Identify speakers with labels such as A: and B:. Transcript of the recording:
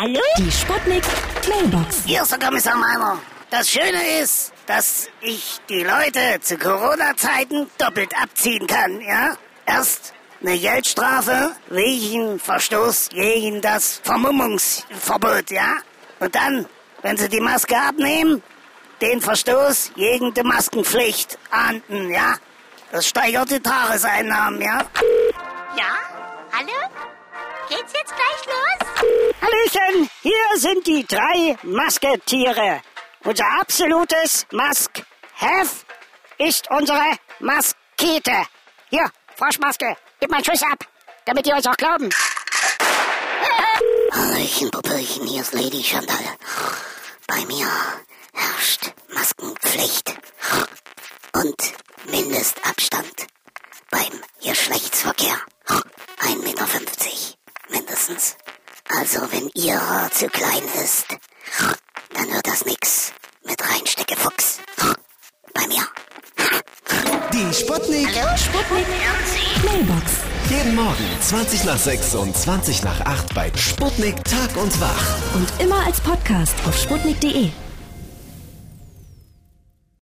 A: Hallo?
B: Die Sputnik Mailbox.
C: Hier ist der Kommissar Meiner. Das Schöne ist, dass ich die Leute zu Corona-Zeiten doppelt abziehen kann, ja? Erst eine Geldstrafe wegen Verstoß gegen das Vermummungsverbot, ja? Und dann, wenn sie die Maske abnehmen, den Verstoß gegen die Maskenpflicht ahnden, ja? Das steigert die Tageseinnahmen, ja?
A: Ja? Hallo? Geht's jetzt gleich los?
D: Hallöchen, hier sind die drei Masketiere. Unser absolutes Must-Have ist unsere Maskete. Hier, Froschmaske, gib mal Schuss ab, damit die uns auch glauben.
C: Hallöchen, Puppelchen, hier ist Lady Chantal. Bei mir herrscht Maskenpflicht und Mindestabstand beim Geschlechtsverkehr. 1,50 Meter mindestens. Also wenn ihrer zu klein ist, dann wird das nix mit reinstecke Fuchs. Bei mir.
E: Die Sputnik.
B: Sputnik Mailbox.
E: Jeden Morgen 20 nach 6 und 20 nach 8 bei Sputnik Tag und Wach.
B: Und immer als Podcast auf sputnik.de.